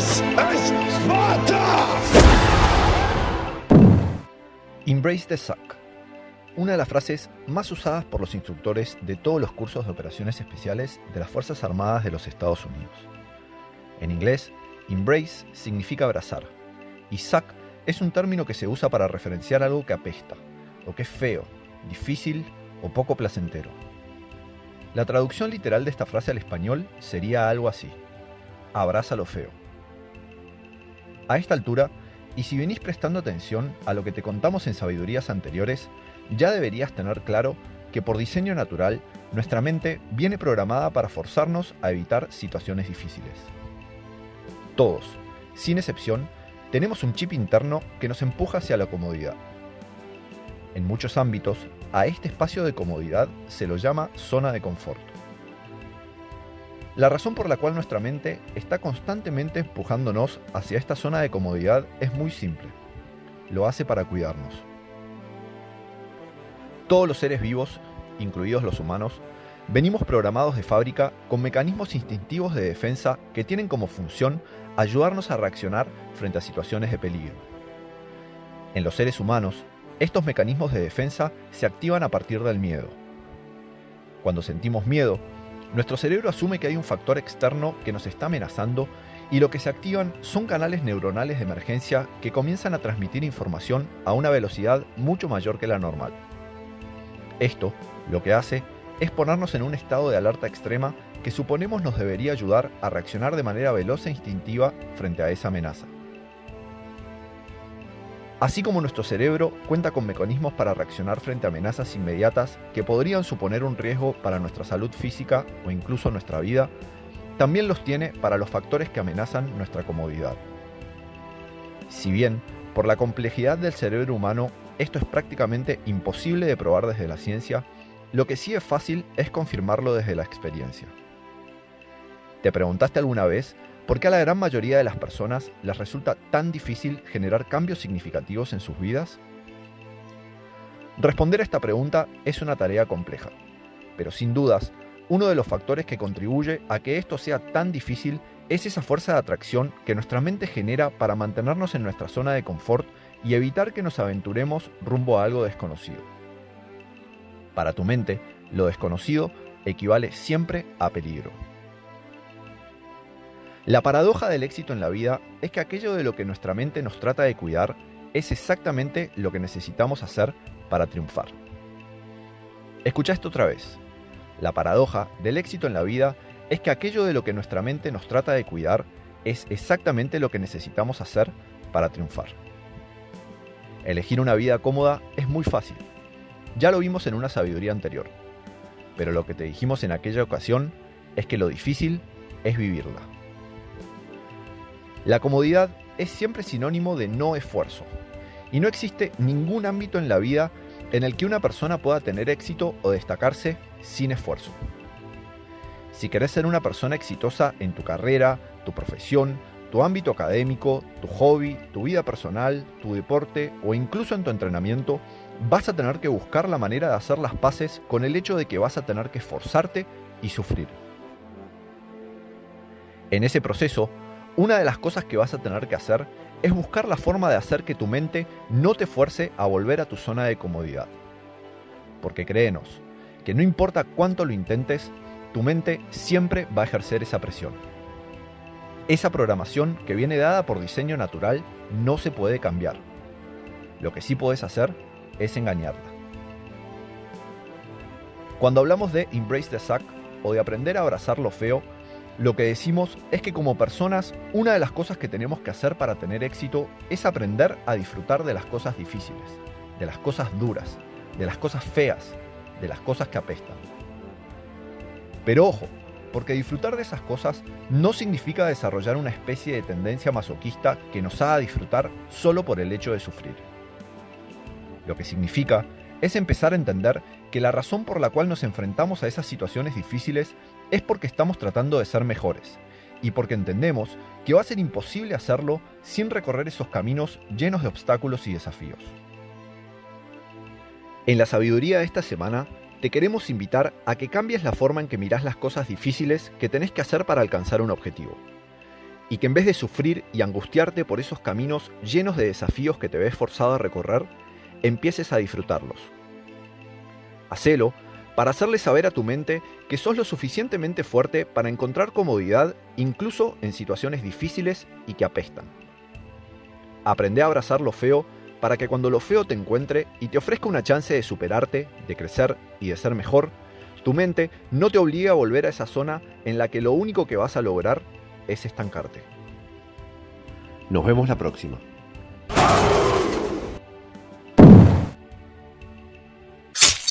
Es! Embrace the Suck. Una de las frases más usadas por los instructores de todos los cursos de operaciones especiales de las Fuerzas Armadas de los Estados Unidos. En inglés, embrace significa abrazar, y suck es un término que se usa para referenciar algo que apesta, o que es feo, difícil o poco placentero. La traducción literal de esta frase al español sería algo así, abraza lo feo. A esta altura, y si venís prestando atención a lo que te contamos en sabidurías anteriores, ya deberías tener claro que por diseño natural, nuestra mente viene programada para forzarnos a evitar situaciones difíciles. Todos, sin excepción, tenemos un chip interno que nos empuja hacia la comodidad. En muchos ámbitos, a este espacio de comodidad se lo llama zona de confort. La razón por la cual nuestra mente está constantemente empujándonos hacia esta zona de comodidad es muy simple. Lo hace para cuidarnos. Todos los seres vivos, incluidos los humanos, venimos programados de fábrica con mecanismos instintivos de defensa que tienen como función ayudarnos a reaccionar frente a situaciones de peligro. En los seres humanos, estos mecanismos de defensa se activan a partir del miedo. Cuando sentimos miedo, nuestro cerebro asume que hay un factor externo que nos está amenazando y lo que se activan son canales neuronales de emergencia que comienzan a transmitir información a una velocidad mucho mayor que la normal. Esto lo que hace es ponernos en un estado de alerta extrema que suponemos nos debería ayudar a reaccionar de manera veloz e instintiva frente a esa amenaza. Así como nuestro cerebro cuenta con mecanismos para reaccionar frente a amenazas inmediatas que podrían suponer un riesgo para nuestra salud física o incluso nuestra vida, también los tiene para los factores que amenazan nuestra comodidad. Si bien, por la complejidad del cerebro humano, esto es prácticamente imposible de probar desde la ciencia, lo que sí es fácil es confirmarlo desde la experiencia. ¿Te preguntaste alguna vez por qué a la gran mayoría de las personas les resulta tan difícil generar cambios significativos en sus vidas? Responder a esta pregunta es una tarea compleja, pero sin dudas, uno de los factores que contribuye a que esto sea tan difícil es esa fuerza de atracción que nuestra mente genera para mantenernos en nuestra zona de confort y evitar que nos aventuremos rumbo a algo desconocido. Para tu mente, lo desconocido equivale siempre a peligro. La paradoja del éxito en la vida es que aquello de lo que nuestra mente nos trata de cuidar es exactamente lo que necesitamos hacer para triunfar. Escucha esto otra vez. La paradoja del éxito en la vida es que aquello de lo que nuestra mente nos trata de cuidar es exactamente lo que necesitamos hacer para triunfar. Elegir una vida cómoda es muy fácil. Ya lo vimos en una sabiduría anterior. Pero lo que te dijimos en aquella ocasión es que lo difícil es vivirla. La comodidad es siempre sinónimo de no esfuerzo. Y no existe ningún ámbito en la vida en el que una persona pueda tener éxito o destacarse sin esfuerzo. Si querés ser una persona exitosa en tu carrera, tu profesión, tu ámbito académico, tu hobby, tu vida personal, tu deporte o incluso en tu entrenamiento, vas a tener que buscar la manera de hacer las paces con el hecho de que vas a tener que esforzarte y sufrir. En ese proceso, una de las cosas que vas a tener que hacer es buscar la forma de hacer que tu mente no te fuerce a volver a tu zona de comodidad. Porque créenos, que no importa cuánto lo intentes, tu mente siempre va a ejercer esa presión. Esa programación que viene dada por diseño natural no se puede cambiar. Lo que sí puedes hacer es engañarla. Cuando hablamos de embrace the suck o de aprender a abrazar lo feo, lo que decimos es que como personas, una de las cosas que tenemos que hacer para tener éxito es aprender a disfrutar de las cosas difíciles, de las cosas duras, de las cosas feas, de las cosas que apestan. Pero ojo, porque disfrutar de esas cosas no significa desarrollar una especie de tendencia masoquista que nos haga disfrutar solo por el hecho de sufrir. Lo que significa es empezar a entender que la razón por la cual nos enfrentamos a esas situaciones difíciles es porque estamos tratando de ser mejores y porque entendemos que va a ser imposible hacerlo sin recorrer esos caminos llenos de obstáculos y desafíos. En la sabiduría de esta semana, te queremos invitar a que cambies la forma en que mirás las cosas difíciles que tenés que hacer para alcanzar un objetivo. y que en vez de sufrir y angustiarte por esos caminos llenos de desafíos que te ves forzado a recorrer, empieces a disfrutarlos. Hacelo para hacerle saber a tu mente que sos lo suficientemente fuerte para encontrar comodidad incluso en situaciones difíciles y que apestan. Aprende a abrazar lo feo para que cuando lo feo te encuentre y te ofrezca una chance de superarte, de crecer y de ser mejor, tu mente no te obligue a volver a esa zona en la que lo único que vas a lograr es estancarte. Nos vemos la próxima.